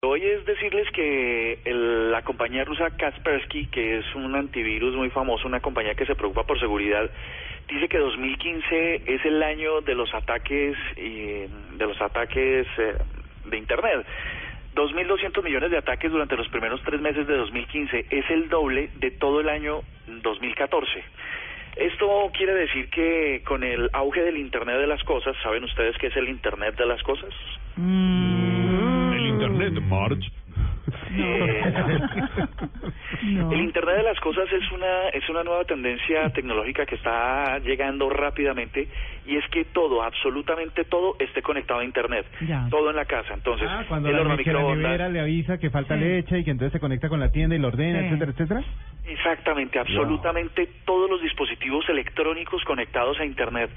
Hoy es decirles que el- la compañía rusa Kaspersky, que es un antivirus muy famoso, una compañía que se preocupa por seguridad, dice que 2015 es el año de los ataques y de los ataques eh, de Internet. 2.200 millones de ataques durante los primeros tres meses de 2015 es el doble de todo el año 2014. Esto quiere decir que con el auge del Internet de las cosas, ¿saben ustedes qué es el Internet de las cosas? El internet, March. No. El Internet de las cosas es una es una nueva tendencia tecnológica que está llegando rápidamente y es que todo, absolutamente todo, esté conectado a Internet. Ya. Todo en la casa. Entonces, Ah, cuando el la, horno que la nevera microondas. le avisa que falta Sí. leche y que entonces se conecta con la tienda y lo ordena, Sí. etcétera, etcétera. Exactamente, absolutamente todos los dispositivos electrónicos conectados a Internet,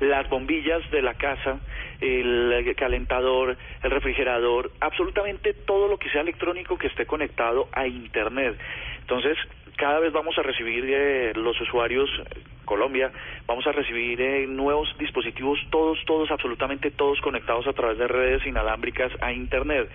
las bombillas de la casa, el calentador, el refrigerador, absolutamente todo lo que sea electrónico que esté conectado a Internet. Entonces, cada vez vamos a recibir eh, los usuarios, Colombia, vamos a recibir eh, nuevos dispositivos, todos, todos, absolutamente todos conectados a través de redes inalámbricas a Internet.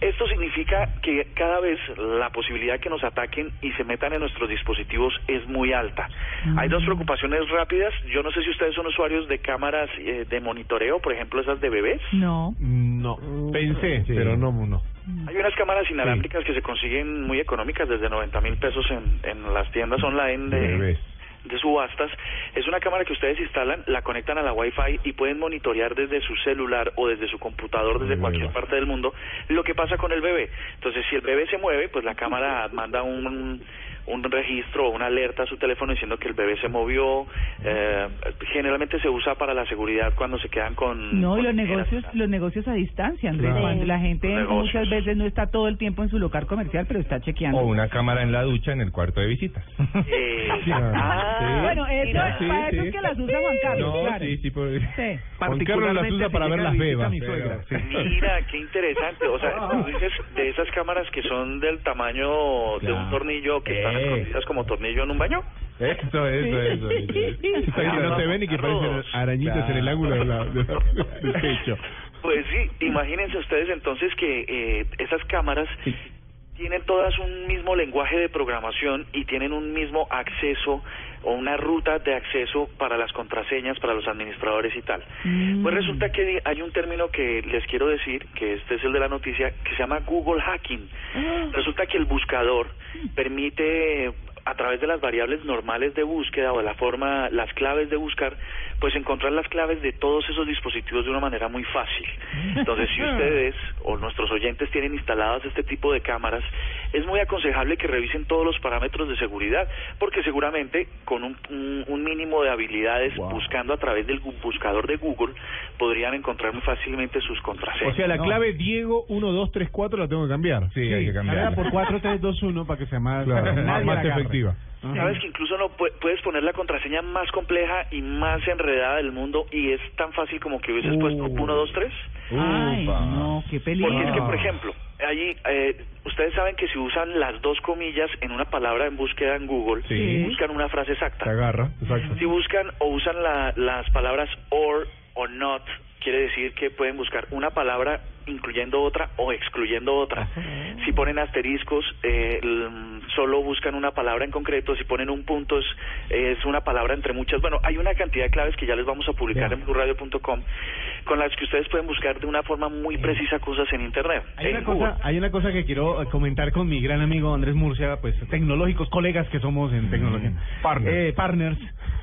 Esto significa que cada vez la posibilidad de que nos ataquen y se metan en nuestros dispositivos es muy alta. Hay dos preocupaciones rápidas. Yo no sé si ustedes son usuarios de cámaras eh, de monitoreo, por ejemplo, esas de bebés. No. No, pensé, pero no, no. Hay unas cámaras inalámbricas que se consiguen muy económicas, desde 90 mil pesos en, en las tiendas online de, Bebés. De subastas. Es una cámara que ustedes instalan, la conectan a la Wi-Fi y pueden monitorear desde su celular o desde su computador, desde Muy cualquier parte del mundo, lo que pasa con el bebé. Entonces, si el bebé se mueve, pues la cámara manda un, un registro o una alerta a su teléfono diciendo que el bebé se movió. Eh, generalmente se usa para la seguridad cuando se quedan con... No, y los negocios, los negocios a distancia, Andrés. Claro. Cuando la gente muchas veces no está todo el tiempo en su local comercial, pero está chequeando. O una cámara en la ducha en el cuarto de visitas. Eh, Sí. ah, Bueno, eso, mira. Sí, para eso es que las usa Juan Carlos, No, claro. sí, sí, por... Sí. Juan Carlos las usa para ver las bebas. Mira, qué interesante. O sea, tú dices de esas cámaras que son del tamaño de un tornillo que están. Escondidas como tornillo en un baño. Eso, eso, eso. Que no se ven y que parecen arañitas en el ángulo de la- de del pecho. Pues sí, imagínense ustedes entonces que eh, esas cámaras tienen todas un mismo lenguaje de programación y tienen un mismo acceso o una ruta de acceso para las contraseñas, para los administradores y tal. Mm. Pues resulta que hay un término que les quiero decir, que este es el de la noticia, que se llama Google Hacking. Resulta que el buscador permite a través de las variables normales de búsqueda o de la forma, las claves de buscar, pues encontrar las claves de todos esos dispositivos de una manera muy fácil. Entonces, si ustedes o nuestros oyentes tienen instaladas este tipo de cámaras, es muy aconsejable que revisen todos los parámetros de seguridad, porque seguramente con un, un- un mínimo de habilidades Wow. buscando a través del buscador de Google, podrían encontrar muy fácilmente sus contraseñas. O sea, la ¿no? clave Diego 1234 la tengo que cambiar. Sí, hay que cambiarla. por 4321 para que sea más, Claro, más- efectiva. Ajá. Sabes que incluso no pu- puedes poner la contraseña más compleja y más enredada del mundo y es tan fácil como que hubieses Uh. puesto 1, 2, 3. Ay, no, qué peligro. Porque es que, por ejemplo, allí eh, ustedes saben que si usan las dos comillas en una palabra en búsqueda en Google, Sí. buscan una frase Se exacta. agarra, exacto. Si buscan o usan la- las palabras or o not, quiere decir que pueden buscar una palabra incluyendo otra o excluyendo otra. Si ponen asteriscos, eh, solo buscan una palabra en concreto. Si ponen un punto, es, es una palabra entre muchas. Bueno, hay una cantidad de claves que ya les vamos a publicar Ya. en blurradio.com con las que ustedes pueden buscar de una forma muy precisa cosas en Internet. Hay una, cosa, hay una cosa que quiero eh, comentar con mi gran amigo Andrés Murcia, pues tecnológicos, colegas que somos en tecnología. Partners. Eh, partners.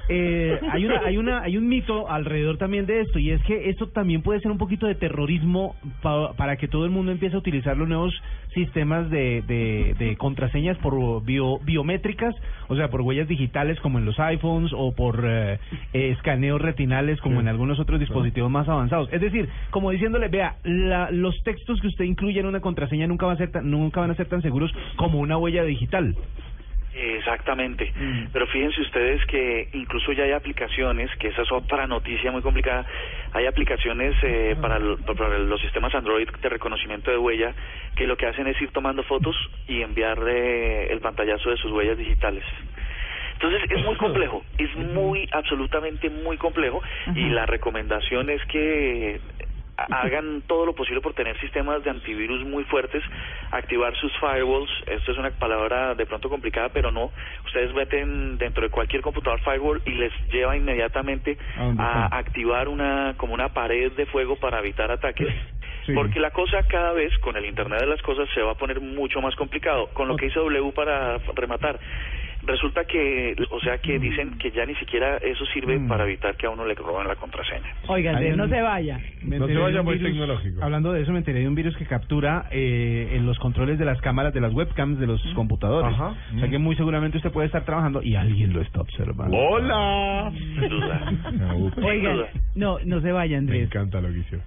Eh, hay una, hay una, hay un mito alrededor también de esto y es que esto también puede ser un poquito de terrorismo pa- para que todo el mundo empiece a utilizar los nuevos sistemas de, de, de contraseñas por bio- biométricas, o sea, por huellas digitales como en los iPhones o por eh, eh, escaneos retinales como en algunos otros dispositivos más avanzados. Es decir, como diciéndole, vea, la- los textos que usted incluye en una contraseña nunca, va a ser tan, nunca van a ser tan seguros como una huella digital. Exactamente. Mm. Pero fíjense ustedes que incluso ya hay aplicaciones, que esa es otra noticia muy complicada, hay aplicaciones eh, para, el- para los sistemas Android de reconocimiento de huella que lo que hacen es ir tomando fotos y enviarle el pantallazo de sus huellas digitales. Entonces es muy complejo, es muy, absolutamente muy complejo y la recomendación es que hagan todo lo posible por tener sistemas de antivirus muy fuertes, activar sus firewalls. Esto es una palabra de pronto complicada, pero no. Ustedes meten dentro de cualquier computador firewall y les lleva inmediatamente ¿A activar una como una pared de fuego para evitar ataques. Sí. Porque la cosa cada vez con el Internet de las Cosas se va a poner mucho más complicado. Con lo que hizo W para rematar, resulta que, o sea, que dicen que ya ni siquiera eso sirve Mm. para evitar que a uno le roben la contraseña. Oiga, Hay Andrés, un- no se vaya. Me No se vaya muy virus- tecnológico. Hablando de eso, me enteré de un virus que captura eh, en los controles de las cámaras, de las webcams de los computadores. Ajá. O sea que muy seguramente usted puede estar trabajando y alguien lo está observando. ¡Hola! Duda. No, no, no se vaya, Me Andrés. encanta lo que hicieron.